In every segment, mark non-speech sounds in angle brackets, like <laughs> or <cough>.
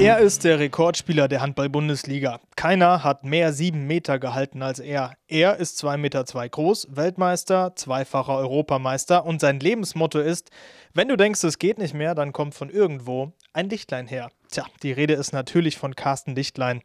Er ist der Rekordspieler der Handball-Bundesliga. Keiner hat mehr sieben Meter gehalten als er. Er ist zwei Meter zwei groß, Weltmeister, zweifacher Europameister und sein Lebensmotto ist: Wenn du denkst, es geht nicht mehr, dann kommt von irgendwo ein Lichtlein her. Tja, die Rede ist natürlich von Carsten Lichtlein.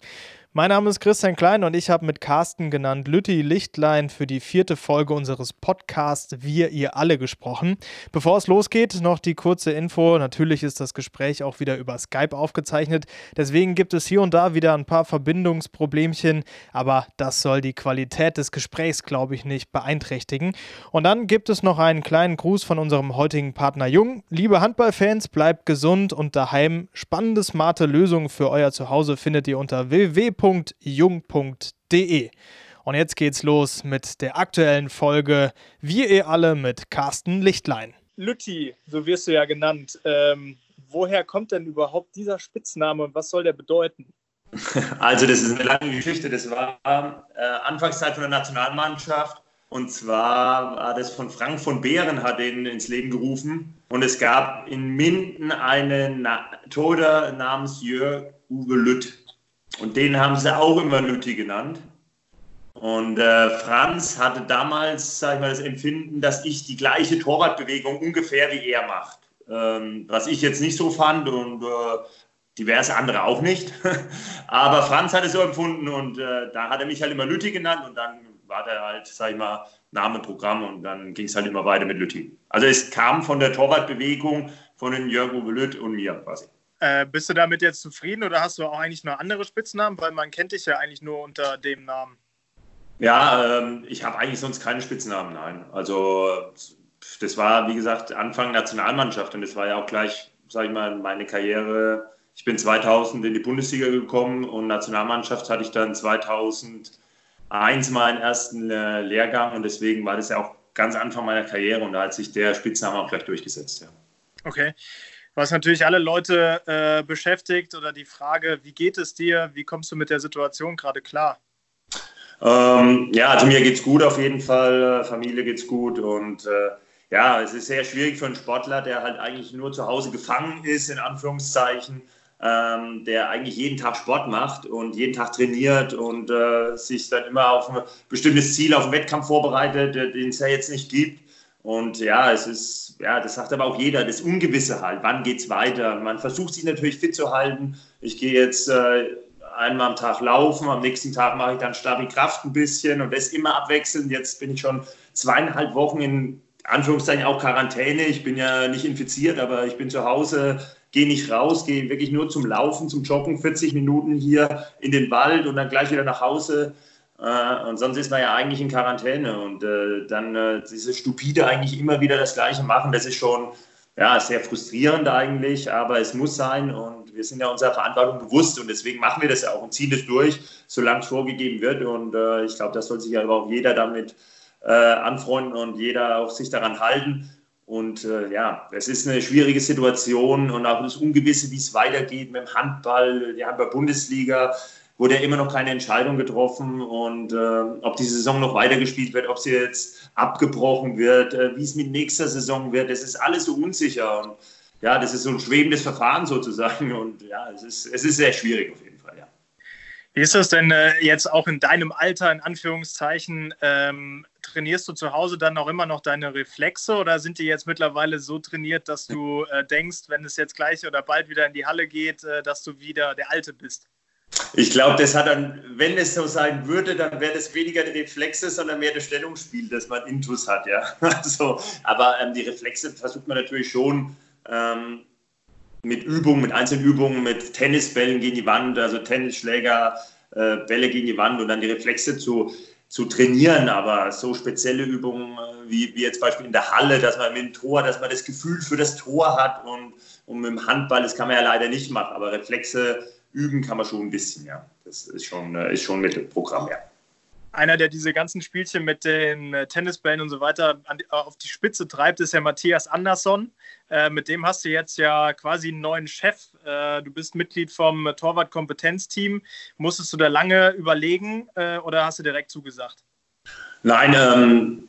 Mein Name ist Christian Klein und ich habe mit Carsten genannt Lütti Lichtlein für die vierte Folge unseres Podcasts Wir, ihr alle gesprochen. Bevor es losgeht, noch die kurze Info. Natürlich ist das Gespräch auch wieder über Skype aufgezeichnet. Deswegen gibt es hier und da wieder ein paar Verbindungsproblemchen, aber das soll die Qualität des Gesprächs, glaube ich, nicht beeinträchtigen. Und dann gibt es noch einen kleinen Gruß von unserem heutigen Partner Jung. Liebe Handballfans, bleibt gesund und daheim. Spannende, smarte Lösungen für euer Zuhause findet ihr unter www www.jung.de. Und jetzt geht's los mit der aktuellen Folge Wir ihr alle mit Carsten Lichtlein. Lütti, so wirst du ja genannt. Ähm, woher kommt denn überhaupt dieser Spitzname und was soll der bedeuten? <laughs> Also, das ist eine lange Geschichte. Das war äh, Anfangszeit von der Nationalmannschaft. Und zwar war das von Frank von Behren, hat den ins Leben gerufen. Und es gab in Minden einen Na Toder namens Jörg Uwe Lütt. Und den haben sie auch immer Lütti genannt. Und äh, Franz hatte damals, sag ich mal, das Empfinden, dass ich die gleiche Torwartbewegung ungefähr wie er macht. Ähm, was ich jetzt nicht so fand und äh, diverse andere auch nicht. <laughs> Aber Franz hat es so empfunden und äh, da hat er mich halt immer Lütti genannt und dann war der halt, sag ich mal, Name Programm und dann ging es halt immer weiter mit Lütti. Also es kam von der Torwartbewegung von den Jörg Uwe Lütt und mir quasi. Äh, bist du damit jetzt zufrieden oder hast du auch eigentlich noch andere Spitznamen? Weil man kennt dich ja eigentlich nur unter dem Namen. Ja, ähm, ich habe eigentlich sonst keine Spitznamen, nein. Also das war, wie gesagt, Anfang Nationalmannschaft und das war ja auch gleich, sage ich mal, meine Karriere. Ich bin 2000 in die Bundesliga gekommen und Nationalmannschaft hatte ich dann 2001 meinen ersten äh, Lehrgang und deswegen war das ja auch ganz Anfang meiner Karriere und da hat sich der Spitzname auch gleich durchgesetzt. Ja. Okay was natürlich alle Leute äh, beschäftigt oder die Frage, wie geht es dir, wie kommst du mit der Situation gerade klar? Ähm, ja, also mir geht es gut auf jeden Fall, Familie geht es gut und äh, ja, es ist sehr schwierig für einen Sportler, der halt eigentlich nur zu Hause gefangen ist, in Anführungszeichen, ähm, der eigentlich jeden Tag Sport macht und jeden Tag trainiert und äh, sich dann immer auf ein bestimmtes Ziel, auf einen Wettkampf vorbereitet, den es ja jetzt nicht gibt. Und ja, es ist, ja, das sagt aber auch jeder, das Ungewisse halt. Wann geht es weiter? Man versucht sich natürlich fit zu halten. Ich gehe jetzt äh, einmal am Tag laufen, am nächsten Tag mache ich dann Stabi Kraft ein bisschen und das immer abwechselnd. Jetzt bin ich schon zweieinhalb Wochen in Anführungszeichen auch Quarantäne. Ich bin ja nicht infiziert, aber ich bin zu Hause, gehe nicht raus, gehe wirklich nur zum Laufen, zum Joggen, 40 Minuten hier in den Wald und dann gleich wieder nach Hause. Äh, und sonst ist man ja eigentlich in Quarantäne und äh, dann äh, diese stupide eigentlich immer wieder das Gleiche machen, das ist schon ja, sehr frustrierend eigentlich, aber es muss sein und wir sind ja unserer Verantwortung bewusst und deswegen machen wir das ja auch und ziehen das durch, solange es vorgegeben wird und äh, ich glaube, das soll sich ja aber auch jeder damit äh, anfreunden und jeder auch sich daran halten. Und äh, ja, es ist eine schwierige Situation und auch das Ungewisse, wie es weitergeht mit dem Handball, die Handball-Bundesliga wurde ja immer noch keine Entscheidung getroffen und äh, ob die Saison noch weitergespielt wird, ob sie jetzt abgebrochen wird, äh, wie es mit nächster Saison wird, das ist alles so unsicher und ja, das ist so ein schwebendes Verfahren sozusagen <laughs> und ja, es ist, es ist sehr schwierig auf jeden Fall, ja. Wie ist das denn äh, jetzt auch in deinem Alter, in Anführungszeichen, ähm, trainierst du zu Hause dann auch immer noch deine Reflexe oder sind die jetzt mittlerweile so trainiert, dass du äh, denkst, wenn es jetzt gleich oder bald wieder in die Halle geht, äh, dass du wieder der Alte bist? Ich glaube, das hat dann, wenn es so sein würde, dann wäre das weniger die Reflexe, sondern mehr das Stellungsspiel, das man intus hat, ja. <laughs> Also, aber ähm, die Reflexe versucht man natürlich schon ähm, mit Übungen, mit Einzelübungen, mit Tennisbällen gegen die Wand, also Tennisschläger, äh, Bälle gegen die Wand und dann die Reflexe zu, zu trainieren. Aber so spezielle Übungen äh, wie, wie jetzt Beispiel in der Halle, dass man mit dem Tor, dass man das Gefühl für das Tor hat und, und mit dem Handball, das kann man ja leider nicht machen. Aber Reflexe üben kann man schon ein bisschen, ja. Das ist schon, äh, ist schon mit dem Programm, ja. Einer, der diese ganzen Spielchen mit den äh, Tennisbällen und so weiter die, auf die Spitze treibt, ist ja Matthias Andersson. Äh, mit dem hast du jetzt ja quasi einen neuen Chef. Äh, du bist Mitglied vom Torwart-Kompetenzteam. Musstest du da lange überlegen äh, oder hast du direkt zugesagt? Nein, ähm,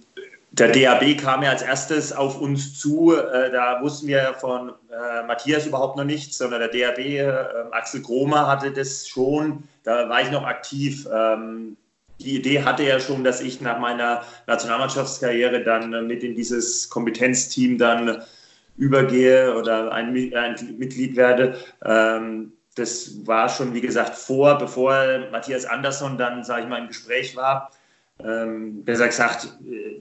der DAB kam ja als erstes auf uns zu. Äh, da wussten wir von äh, Matthias überhaupt noch nichts, sondern der DAB, äh, Axel Kromer hatte das schon. Da war ich noch aktiv. Ähm, die Idee hatte ja schon, dass ich nach meiner Nationalmannschaftskarriere dann mit in dieses Kompetenzteam dann übergehe oder ein, ein Mitglied werde. Ähm, das war schon, wie gesagt, vor, bevor Matthias Andersson dann, sage ich mal, im Gespräch war. Ähm, besser gesagt, äh,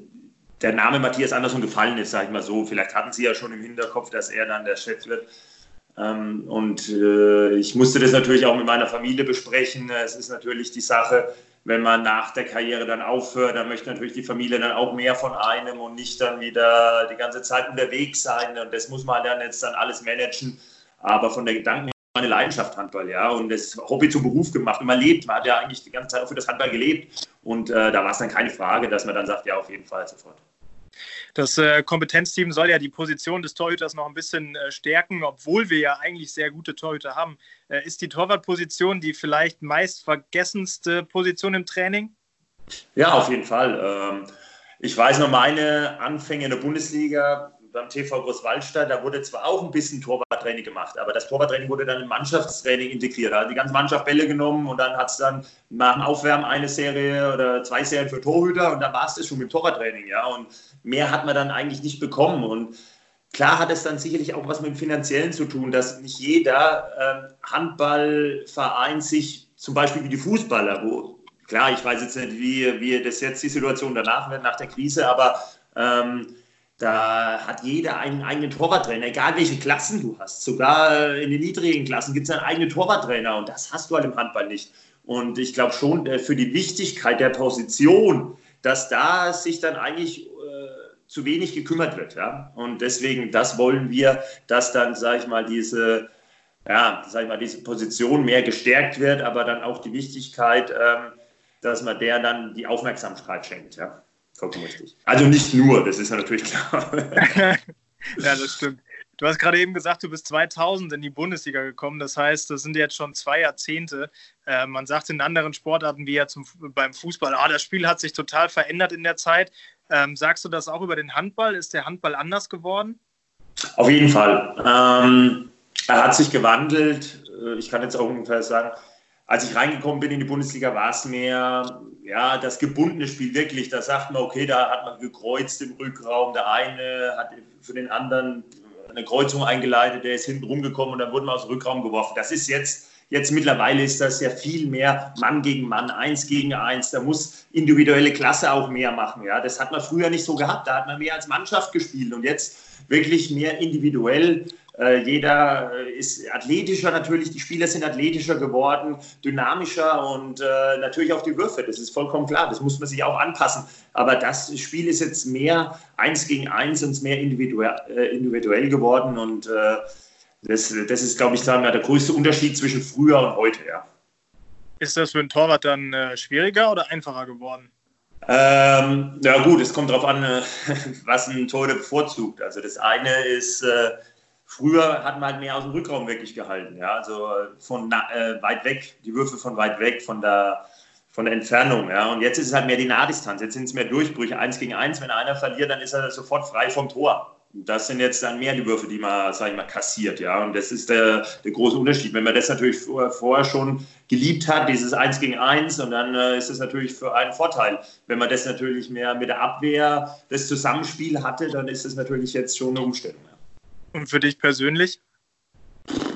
der Name Matthias Andersson gefallen ist, sage ich mal so. Vielleicht hatten Sie ja schon im Hinterkopf, dass er dann der Chef wird. Ähm, und äh, ich musste das natürlich auch mit meiner Familie besprechen. Es ist natürlich die Sache, wenn man nach der Karriere dann aufhört, dann möchte natürlich die Familie dann auch mehr von einem und nicht dann wieder die ganze Zeit unterwegs sein. Und das muss man dann jetzt dann alles managen. Aber von der Gedanken meine Leidenschaft Handball, ja, und das Hobby zum Beruf gemacht. Und man lebt, man hat ja eigentlich die ganze Zeit auch für das Handball gelebt. Und äh, da war es dann keine Frage, dass man dann sagt, ja, auf jeden Fall sofort. Das äh, Kompetenzteam soll ja die Position des Torhüters noch ein bisschen äh, stärken, obwohl wir ja eigentlich sehr gute Torhüter haben. Äh, ist die Torwartposition die vielleicht meist vergessenste Position im Training? Ja, auf jeden Fall. Ähm, ich weiß noch meine Anfänge in der Bundesliga beim TV Großwaldstadt, da wurde zwar auch ein bisschen Torwarttraining gemacht, aber das Torwarttraining wurde dann im Mannschaftstraining integriert. Da hat die ganze Mannschaft Bälle genommen und dann hat es dann nach dem Aufwärmen eine Serie oder zwei Serien für Torhüter und dann war es das schon mit Torwarttraining. Ja? Und mehr hat man dann eigentlich nicht bekommen. Und klar hat es dann sicherlich auch was mit dem Finanziellen zu tun, dass nicht jeder äh, Handballverein sich zum Beispiel wie die Fußballer, wo klar, ich weiß jetzt nicht, wie, wie das jetzt die Situation danach wird, nach der Krise, aber ähm, da hat jeder einen eigenen Torwarttrainer, egal welche Klassen du hast. Sogar in den niedrigen Klassen gibt es einen eigenen Torwarttrainer und das hast du halt im Handball nicht. Und ich glaube schon äh, für die Wichtigkeit der Position, dass da sich dann eigentlich äh, zu wenig gekümmert wird. Ja? Und deswegen, das wollen wir, dass dann, sage ich mal, diese, ja, sag ich mal, diese Position mehr gestärkt wird, aber dann auch die Wichtigkeit, ähm, dass man der dann die Aufmerksamkeit schenkt. Ja? Vollkommen richtig. Also nicht nur, das ist ja natürlich klar. <laughs> ja, das stimmt. Du hast gerade eben gesagt, du bist 2000 in die Bundesliga gekommen. Das heißt, das sind jetzt schon zwei Jahrzehnte. Äh, man sagt in anderen Sportarten wie ja zum, beim Fußball, ah, das Spiel hat sich total verändert in der Zeit. Ähm, sagst du das auch über den Handball? Ist der Handball anders geworden? Auf jeden Fall. Ähm, er hat sich gewandelt. Äh, ich kann jetzt auch ungefähr sagen, als ich reingekommen bin in die Bundesliga, war es mehr ja, das gebundene Spiel wirklich. Da sagt man, okay, da hat man gekreuzt im Rückraum. Der eine hat für den anderen eine Kreuzung eingeleitet, der ist hinten rumgekommen und dann wurden wir aus dem Rückraum geworfen. Das ist jetzt, jetzt mittlerweile ist das ja viel mehr Mann gegen Mann, eins gegen eins. Da muss individuelle Klasse auch mehr machen. Ja, das hat man früher nicht so gehabt. Da hat man mehr als Mannschaft gespielt und jetzt wirklich mehr individuell jeder äh, ist athletischer natürlich, die Spieler sind athletischer geworden, dynamischer und äh, natürlich auch die Würfe, das ist vollkommen klar, das muss man sich auch anpassen. Aber das Spiel ist jetzt mehr eins gegen eins und mehr individuell, äh, individuell geworden und äh, das, das ist, glaube ich, sagen wir, der größte Unterschied zwischen früher und heute. Ja. Ist das für einen Torwart dann äh, schwieriger oder einfacher geworden? Ähm, ja gut, es kommt darauf an, <laughs> was ein Torhüter bevorzugt. Also das eine ist Früher hat man halt mehr aus dem Rückraum wirklich gehalten, ja, also von äh, weit weg, die Würfe von weit weg, von der, von der Entfernung, ja. Und jetzt ist es halt mehr die Nahdistanz, jetzt sind es mehr Durchbrüche, eins gegen eins. Wenn einer verliert, dann ist er sofort frei vom Tor. Das sind jetzt dann mehr die Würfe, die man, sag ich mal, kassiert, ja. Und das ist der, der große Unterschied. Wenn man das natürlich vorher, schon geliebt hat, dieses Eins gegen Eins, und dann äh, ist das natürlich für einen Vorteil. Wenn man das natürlich mehr mit der Abwehr, das Zusammenspiel hatte, dann ist das natürlich jetzt schon eine Umstellung. Ja. Und für dich persönlich?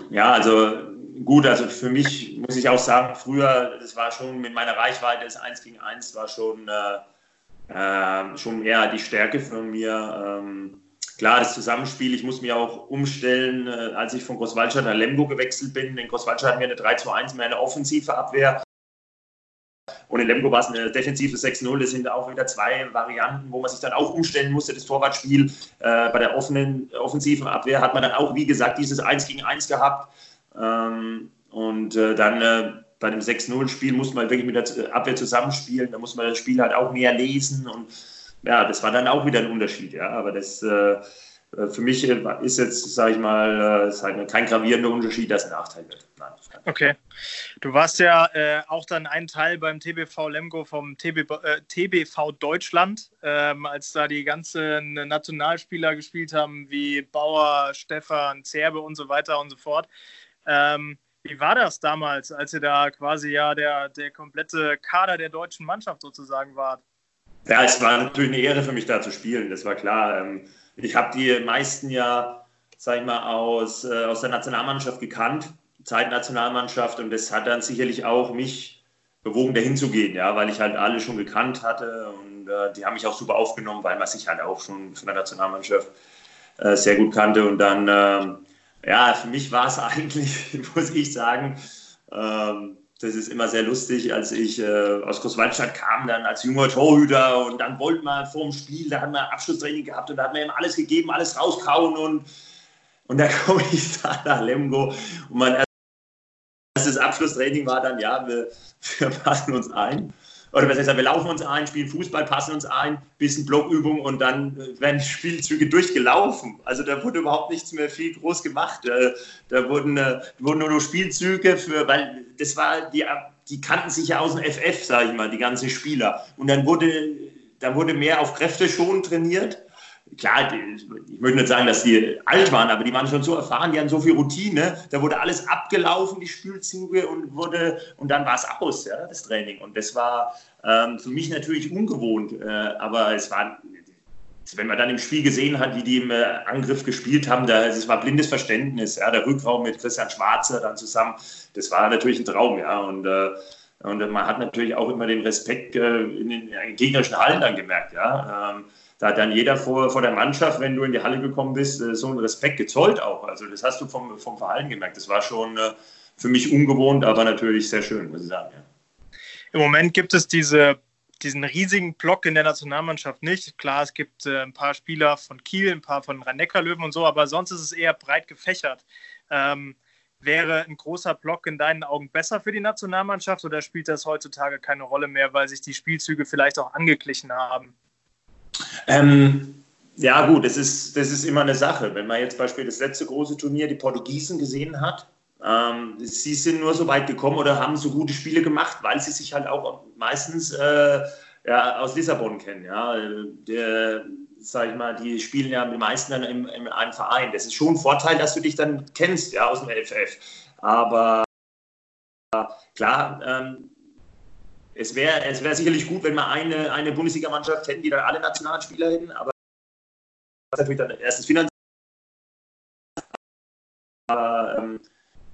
Ja, also gut, also für mich muss ich auch sagen, früher, das war schon mit meiner Reichweite, das 1 gegen 1 war schon, äh, äh, schon eher die Stärke von mir. Ähm, klar, das Zusammenspiel, ich muss mich auch umstellen, äh, als ich von Großwaldstadt nach Lemgo gewechselt bin. In Großwaldstadt hatten wir eine 3 zu 1 mehr eine offensive Abwehr. Und in Lemgo war es eine defensive 6-0. Das sind auch wieder zwei Varianten, wo man sich dann auch umstellen musste. Das Torwartspiel äh, bei der offenen, offensiven Abwehr hat man dann auch, wie gesagt, dieses 1 gegen 1 gehabt. Ähm, und äh, dann äh, bei dem 6-0-Spiel musste man wirklich mit der Abwehr zusammenspielen. Da muss man das Spiel halt auch mehr lesen. Und ja, das war dann auch wieder ein Unterschied. Ja, aber das. Äh, äh, für mich ist jetzt, sage ich mal, halt kein gravierender Unterschied, dass ein Nachteil wird. Nein. Okay. Du warst ja äh, auch dann ein Teil beim TBV Lemgo vom TB, äh, TBV Deutschland, ähm, als da die ganzen Nationalspieler gespielt haben, wie Bauer, Stefan, Zerbe und so weiter und so fort. Ähm, wie war das damals, als ihr da quasi ja der, der komplette Kader der deutschen Mannschaft sozusagen wart? Ja, es war natürlich eine Ehre für mich da zu spielen, das war klar. Ähm, ich habe die meisten ja, sag ich mal, aus, äh, aus der Nationalmannschaft gekannt, Zeitnationalmannschaft, und das hat dann sicherlich auch mich bewogen, dahin zu gehen, ja, weil ich halt alle schon gekannt hatte und äh, die haben mich auch super aufgenommen, weil man sich halt auch schon von der Nationalmannschaft äh, sehr gut kannte. Und dann, ähm, ja, für mich war es <laughs> eigentlich, muss ich sagen, ähm, das ist immer sehr lustig, als ich äh, aus Großwaldstadt kam, dann als junger Torhüter und dann wollten wir vor dem Spiel, da hatten wir Abschlusstraining gehabt und da hat man ihm alles gegeben, alles rauskauen und, und da <laughs> komme ich da nach Lemgo und mein erstes Abschlusstraining war dann, ja, wir, <laughs> wir passen uns ein oder was heißt, wir laufen uns ein, spielen Fußball, passen uns ein, bisschen Blockübung und dann äh, werden <laughs> Spielzüge durchgelaufen. Also da wurde überhaupt nichts mehr viel groß gemacht. Äh, da wurden, äh, wurden nur Spielzüge für, weil das war, die, die kannten sich ja aus dem FF, sage ich mal, die ganzen Spieler. Und dann wurde, da wurde mehr auf Kräfte schon trainiert klar, ich möchte nicht sagen, dass die alt waren, aber die waren schon so erfahren, die hatten so viel Routine, da wurde alles abgelaufen, die Spielzüge und wurde und dann war es aus, ja, das Training. Und das war ähm, für mich natürlich ungewohnt, äh, aber es war, wenn man dann im Spiel gesehen hat, wie die im äh, Angriff gespielt haben, da, es war blindes Verständnis, ja, der Rückraum mit Christian Schwarzer dann zusammen, das war natürlich ein Traum, ja, und äh, und man hat natürlich auch immer den Respekt äh, in den gegnerischen Hallen dann gemerkt, ja. Ähm, da hat dann jeder vor, vor der Mannschaft, wenn du in die Halle gekommen bist, äh, so einen Respekt gezollt auch. Also das hast du vom, vom Verhalten gemerkt. Das war schon äh, für mich ungewohnt, aber natürlich sehr schön, muss ich sagen. Ja. Im Moment gibt es diese, diesen riesigen Block in der Nationalmannschaft nicht. Klar, es gibt äh, ein paar Spieler von Kiel, ein paar von rhein löwen und so, aber sonst ist es eher breit gefächert. Ähm, wäre ein großer Block in deinen Augen besser für die Nationalmannschaft oder spielt das heutzutage keine Rolle mehr, weil sich die Spielzüge vielleicht auch angeglichen haben? Ähm, ja, gut, das ist, das ist immer eine Sache. Wenn man jetzt beispielsweise das letzte große Turnier, die Portugiesen, gesehen hat, ähm, sie sind nur so weit gekommen oder haben so gute Spiele gemacht, weil sie sich halt auch meistens äh, ja, aus Lissabon kennen. Ja. Der, sag ich mal, die spielen ja die meisten dann im, in einem Verein. Das ist schon ein Vorteil, dass du dich dann kennst ja, aus dem LFF. Aber klar, ähm, es wäre es wär sicherlich gut, wenn wir eine, eine Bundesligamannschaft hätten, die dann alle Nationalspieler hätten, aber das natürlich dann erstes finanziell. Aber ähm,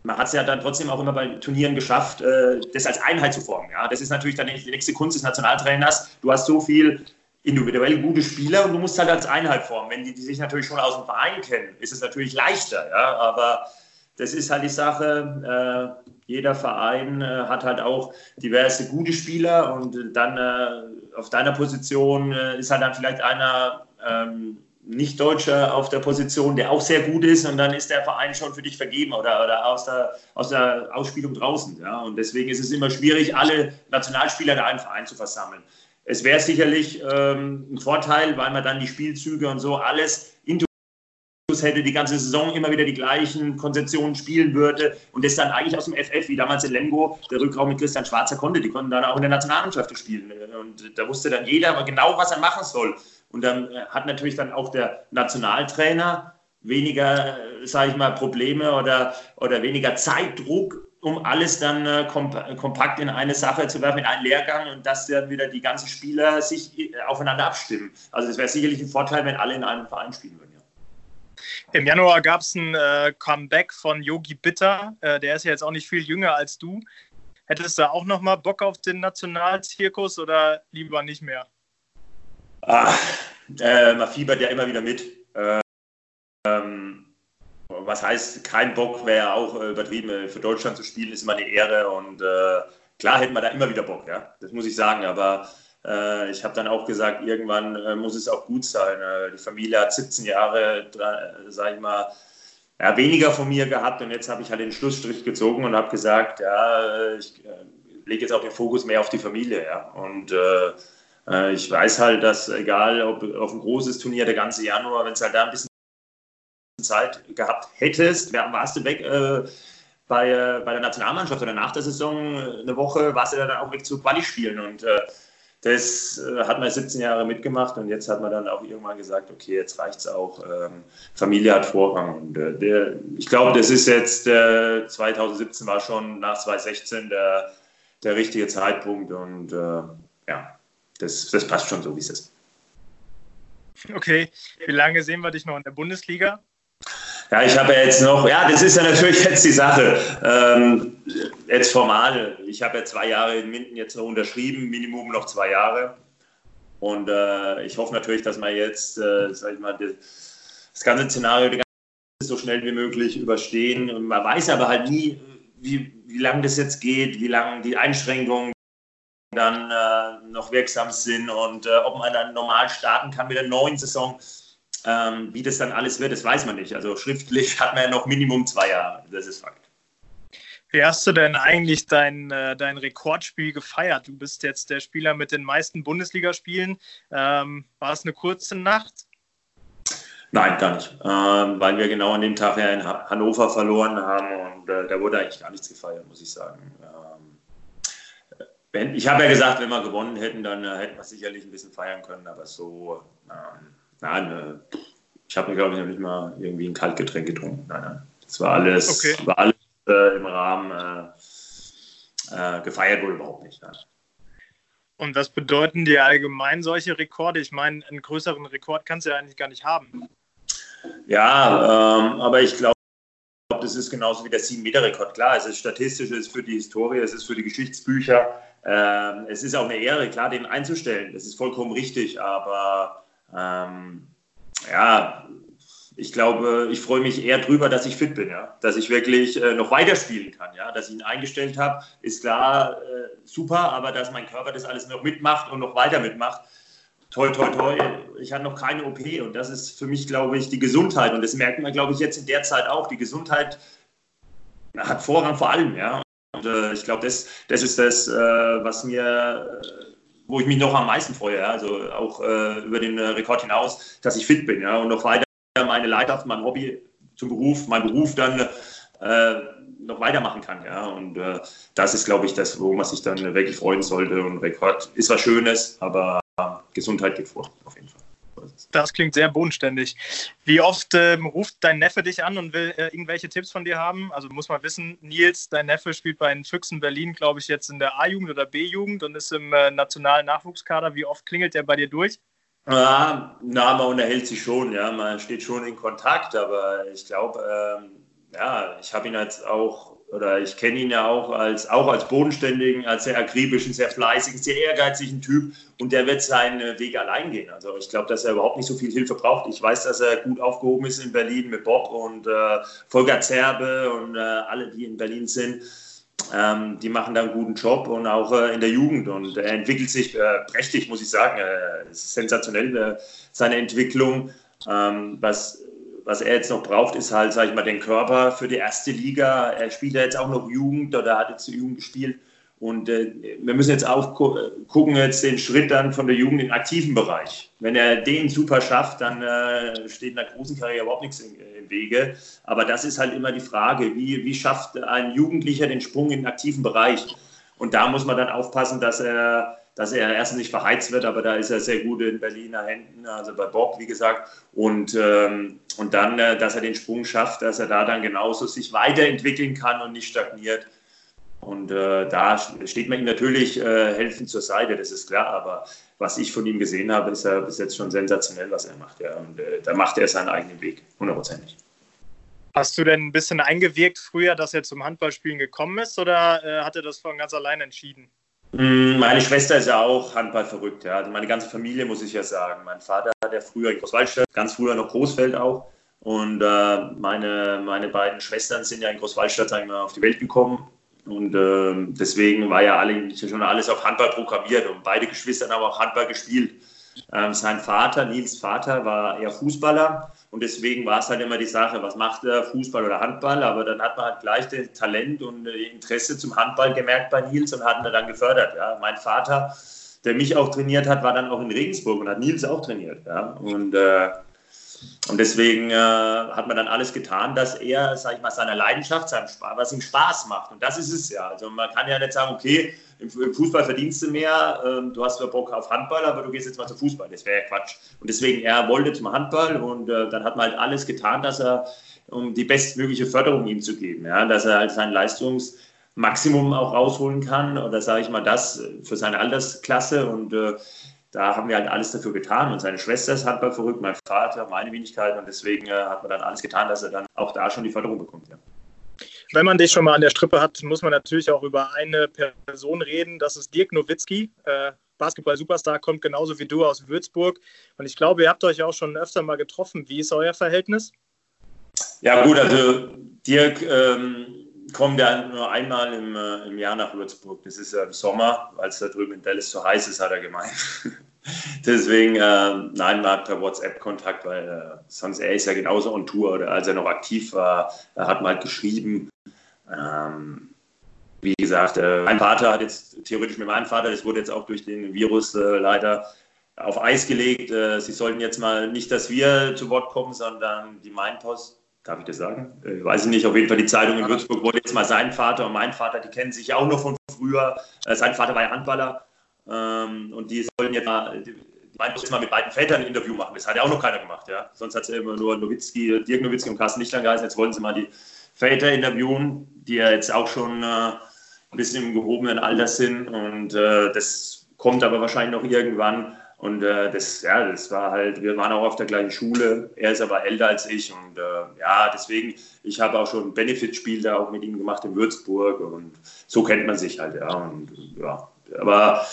man hat es ja dann trotzdem auch immer bei Turnieren geschafft, äh, das als Einheit zu formen. Ja? Das ist natürlich dann die nächste Kunst des Nationaltrainers. Du hast so viel individuell gute Spieler und du musst halt als Einheit formen. Wenn die, die sich natürlich schon aus dem Verein kennen, ist es natürlich leichter. Ja? Aber das ist halt die Sache. Äh, jeder Verein äh, hat halt auch diverse gute Spieler und dann äh, auf deiner Position äh, ist halt dann vielleicht einer ähm, nicht-Deutscher auf der Position, der auch sehr gut ist und dann ist der Verein schon für dich vergeben oder, oder aus, der, aus der Ausspielung draußen. Ja? Und deswegen ist es immer schwierig, alle Nationalspieler in einen Verein zu versammeln. Es wäre sicherlich ähm, ein Vorteil, weil man dann die Spielzüge und so alles hätte, die ganze Saison immer wieder die gleichen Konzeptionen spielen würde und das dann eigentlich aus dem FF, wie damals in Lemgo, der Rückraum mit Christian Schwarzer konnte, die konnten dann auch in der Nationalmannschaft spielen und da wusste dann jeder genau, was er machen soll. Und dann äh, hat natürlich dann auch der Nationaltrainer weniger, äh, sage ich mal, Probleme oder, oder weniger Zeitdruck, um alles dann äh, kompakt in eine Sache zu werfen, in einen Lehrgang und dass dann wieder die ganzen Spieler sich aufeinander abstimmen. Also es wäre sicherlich ein Vorteil, wenn alle in einem Verein spielen würden. Im Januar gab es ein äh, Comeback von Yogi Bitter. Äh, der ist ja jetzt auch nicht viel jünger als du. Hättest du auch noch mal Bock auf den Nationalzirkus oder lieber nicht mehr? Ach, äh, man fiebert ja immer wieder mit. Ähm, was heißt, kein Bock wäre auch äh, übertrieben. Für Deutschland zu spielen ist immer eine Ehre und äh, klar hätten wir da immer wieder Bock, ja. Das muss ich sagen, aber äh, ich habe dann auch gesagt, irgendwann äh, muss es auch gut sein. Äh, die Familie hat 17 Jahre, sage ich mal, ja, weniger von mir gehabt und jetzt habe ich halt den Schlussstrich gezogen und habe gesagt, ja, ich lege jetzt auch den Fokus mehr auf die Familie. Ja. Und äh, ich weiß halt, dass egal ob auf ein großes Turnier der ganze Januar, wenn es halt da ein bisschen Zeit gehabt hättest, warst du weg äh, bei, äh, bei der Nationalmannschaft oder nach der Saison äh, eine Woche, warst du dann auch weg zu Quali spielen und äh, das äh, hat man 17 Jahre mitgemacht und jetzt hat man dann auch irgendwann gesagt, okay, jetzt reicht es auch. Ähm, Familie hat Vorrang. Und äh, der, ich glaube, das ist jetzt, äh, 2017 war schon nach 2016 der, der richtige Zeitpunkt und äh, ja, das, das passt schon so, wie es ist. Okay, wie lange sehen wir dich noch in der Bundesliga? Ja, ich habe ja jetzt noch, ja, das ist ja natürlich jetzt die Sache. Ähm, jetzt formal. Ich habe ja zwei Jahre in Minden jetzt noch unterschrieben, Minimum noch zwei Jahre. Und äh, ich hoffe natürlich, dass man jetzt, äh, sag ich mal, das ganze Szenario so schnell wie möglich überstehen. Und man weiß aber halt nie, wie, wie lange das jetzt geht, wie lange die Einschränkungen dann äh, noch wirksam sind und äh, ob man dann normal starten kann mit der neuen Saison. Ähm, wie das dann alles wird, das weiß man nicht. Also schriftlich <laughs> hat man ja noch Minimum zwei Jahre. Das ist Fakt. Wie hast du denn eigentlich dein, äh, dein Rekordspiel gefeiert? Du bist jetzt der Spieler mit den meisten Bundesligaspielen. Ähm, war es eine kurze Nacht? Nein, gar nicht. Ähm, weil wir genau an dem Tag ja in Hannover verloren haben und äh, da wurde eigentlich gar nichts gefeiert, muss ich sagen. Ähm, wenn, ich habe ja gesagt, wenn wir gewonnen hätten, dann äh, hätten wir sicherlich ein bisschen feiern können, aber so ähm, Nein, äh, ich habe mir, glaube ich, noch nicht mal irgendwie ein Kaltgetränk getrunken. Nein, nein. Das war alles, okay. war alles äh, im Rahmen äh, äh, gefeiert wurde überhaupt nicht. Nein. Und was bedeuten dir allgemein solche Rekorde? Ich meine, einen größeren Rekord kannst du ja eigentlich gar nicht haben. Ja, ähm, aber ich glaube, das ist genauso wie der 7-Meter-Rekord. Klar, es ist statistisch, es ist für die Historie, es ist für die Geschichtsbücher. Ähm, es ist auch eine Ehre, klar, den einzustellen. Das ist vollkommen richtig, aber ähm, ja, ich glaube, ich freue mich eher drüber, dass ich fit bin, ja, dass ich wirklich äh, noch weiterspielen kann, ja, dass ich ihn eingestellt habe, ist klar äh, super, aber dass mein Körper das alles noch mitmacht und noch weiter mitmacht, toi, toi, toi, ich hatte noch keine OP und das ist für mich, glaube ich, die Gesundheit und das merkt man, glaube ich, jetzt in der Zeit auch. Die Gesundheit hat Vorrang vor allem, ja. Und äh, ich glaube, das, das ist das, äh, was mir wo ich mich noch am meisten freue, also auch äh, über den äh, Rekord hinaus, dass ich fit bin ja? und noch weiter meine Leidenschaft, mein Hobby zum Beruf, mein Beruf dann äh, noch weitermachen kann. Ja? Und äh, das ist, glaube ich, das, wo man sich dann wirklich freuen sollte. Und Rekord ist was Schönes, aber Gesundheit geht vor, auf jeden Fall. Das klingt sehr bodenständig. Wie oft ähm, ruft dein Neffe dich an und will äh, irgendwelche Tipps von dir haben? Also muss man wissen, Nils, dein Neffe spielt bei den Füchsen Berlin, glaube ich, jetzt in der A-Jugend oder B-Jugend und ist im äh, nationalen Nachwuchskader. Wie oft klingelt der bei dir durch? Ja, na, man unterhält sich schon, ja, man steht schon in Kontakt, aber ich glaube, ähm, ja, ich habe ihn jetzt auch oder ich kenne ihn ja auch als, auch als bodenständigen, als sehr akribischen, sehr fleißigen, sehr ehrgeizigen Typ und der wird seinen Weg allein gehen. Also ich glaube, dass er überhaupt nicht so viel Hilfe braucht. Ich weiß, dass er gut aufgehoben ist in Berlin mit Bob und äh, Volker Zerbe und äh, alle, die in Berlin sind. Ähm, die machen da einen guten Job und auch äh, in der Jugend. Und er entwickelt sich äh, prächtig, muss ich sagen. ist sensationell, äh, seine Entwicklung. Ähm, was was er jetzt noch braucht, ist halt, sag ich mal, den Körper für die erste Liga. Er spielt ja jetzt auch noch Jugend oder hat jetzt Jugend gespielt. Und äh, wir müssen jetzt auch gu gucken, jetzt den Schritt dann von der Jugend in den aktiven Bereich. Wenn er den super schafft, dann äh, steht in der großen Karriere überhaupt nichts im, Wege. Aber das ist halt immer die Frage, wie, wie schafft ein Jugendlicher den Sprung in den aktiven Bereich? Und da muss man dann aufpassen, dass er dass er erstens nicht verheizt wird, aber da ist er sehr gut in Berliner Händen, also bei Bob, wie gesagt. Und, ähm, und dann, äh, dass er den Sprung schafft, dass er da dann genauso sich weiterentwickeln kann und nicht stagniert. Und äh, da steht man ihm natürlich äh, helfend zur Seite, das ist klar. Aber was ich von ihm gesehen habe, ist er bis jetzt schon sensationell, was er macht. Ja. Und äh, da macht er seinen eigenen Weg, hundertprozentig. Hast du denn ein bisschen eingewirkt früher, dass er zum Handballspielen gekommen ist oder äh, hat er das von ganz allein entschieden? Mm, meine Schwester ist ja auch Handball verrückt, ja. Also meine ganze Familie muss ich ja sagen. Mein Vater hat ja früher in Großwaldstadt, ganz früher noch Großfeld auch. Und äh, meine, meine beiden Schwestern sind ja in Großwaldstadt sagen wir, auf die Welt gekommen. Und äh, deswegen war ja eigentlich schon alles auf Handball programmiert. Und beide Geschwister haben auch Handball gespielt. Ähm, sein Vater, Nils Vater, war eher Fußballer und deswegen war es halt immer die Sache, was macht er, Fußball oder Handball? Aber dann hat man halt gleich das Talent und Interesse zum Handball gemerkt bei Nils und hat ihn dann gefördert. Ja. Mein Vater, der mich auch trainiert hat, war dann auch in Regensburg und hat Nils auch trainiert. Ja. Und äh, Und deswegen äh, hat man dann alles getan, dass er, sag ich mal, seiner Leidenschaft, seinem Spaß, was ihm Spaß macht. Und das ist es ja. Also man kann ja nicht sagen, okay, im, Fußball verdienst du mehr, äh, du hast zwar Bock auf Handball, aber du gehst jetzt mal zum Fußball. Das wäre ja Quatsch. Und deswegen, er wollte zum Handball und äh, dann hat man halt alles getan, dass er, um die bestmögliche Förderung ihm zu geben, ja, dass er halt sein Leistungsmaximum auch rausholen kann. Oder sage ich mal, das für seine Altersklasse und äh, da haben wir halt alles dafür getan. Und seine Schwester ist Handball verrückt, mein Vater, meine Wenigkeit. Und deswegen äh, hat man dann alles getan, dass er dann auch da schon die Förderung bekommt. Ja. Wenn man dich schon mal an der Strippe hat, muss man natürlich auch über eine Person reden. Das ist Dirk Nowitzki. Äh, Basketball-Superstar, kommt genauso wie du aus Würzburg. Und ich glaube, ihr habt euch auch schon öfter mal getroffen. Wie ist euer Verhältnis? Ja, gut, also Dirk ähm, kommt ja nur einmal im, äh, im Jahr nach Würzburg. Das ist ja im Sommer, weil es da drüben in Dallas so heiß ist, hat er gemeint. <laughs> <laughs> Deswegen, äh, nein, man hat per WhatsApp Kontakt, weil äh, sonst er ist ja genauso on Tour oder als er noch aktiv war, er hat mal halt geschrieben. Ähm, wie gesagt, äh, mein Vater hat jetzt theoretisch mit meinem Vater, das wurde jetzt auch durch den Virus äh, leider auf Eis gelegt. Äh, sie sollten jetzt mal nicht, dass wir zu Wort kommen, sondern die Mainpost. Darf ich das sagen? Ich weiß ich nicht. Auf jeden Fall die Zeitung in Würzburg wollte jetzt mal sein Vater und mein Vater, die kennen sich auch noch von früher. sein Vater war ja Handballer ähm, und die sollen jetzt mal, die mal mit beiden Vätern ein Interview machen. Das hat ja auch noch keiner gemacht. Ja? Sonst hat es ja immer nur Nowitzki, Dirk Nowitzki und Carsten Lichtern geheißen. Jetzt wollen sie mal die Väter interviewen, die ja jetzt auch schon äh, ein bisschen im gehobenen Alter sind. Und äh, das kommt aber wahrscheinlich noch irgendwann. Und äh, das, ja, das war halt, wir waren auch auf der gleichen Schule. Er ist aber älter als ich. Und äh, ja, deswegen, ich habe auch schon ein Benefitspiel da auch mit ihm gemacht in Würzburg. Und so kennt man sich halt, ja. Und ja, aber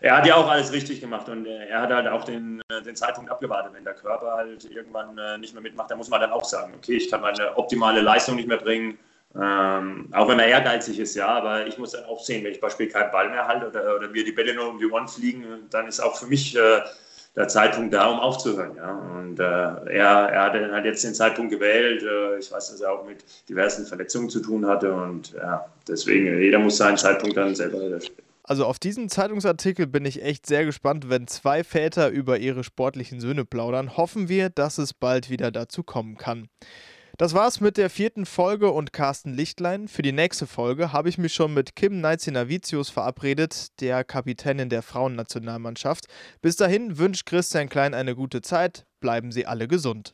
er hat ja auch alles richtig gemacht und äh, er hat halt auch den, äh, den Zeitpunkt abgewartet. Wenn der Körper halt irgendwann äh, nicht mehr mitmacht, dann muss man dann auch sagen, okay, ich kann meine optimale Leistung nicht mehr bringen. Ähm, auch wenn man ehrgeizig ist, ja, aber ich muss dann auch sehen, wenn ich beispielsweise keinen Ball mehr halte oder, oder mir die Bälle nur um die Ohren fliegen, dann ist auch für mich äh, der Zeitpunkt da, um aufzuhören. Ja. Und äh, er, er hat, hat, jetzt den Zeitpunkt gewählt. Äh, ich weiß, dass er auch mit diversen Verletzungen zu tun hatte und ja, deswegen, jeder muss seinen Zeitpunkt dann selber also auf diesen Zeitungsartikel bin ich echt sehr gespannt, wenn zwei Väter über ihre sportlichen Söhne plaudern. Hoffen wir, dass es bald wieder dazu kommen kann. Das war's mit der vierten Folge und Carsten Lichtlein. Für die nächste Folge habe ich mich schon mit Kim Naizinavicius verabredet, der Kapitänin der Frauennationalmannschaft. Bis dahin wünscht Christian Klein eine gute Zeit. Bleiben Sie alle gesund.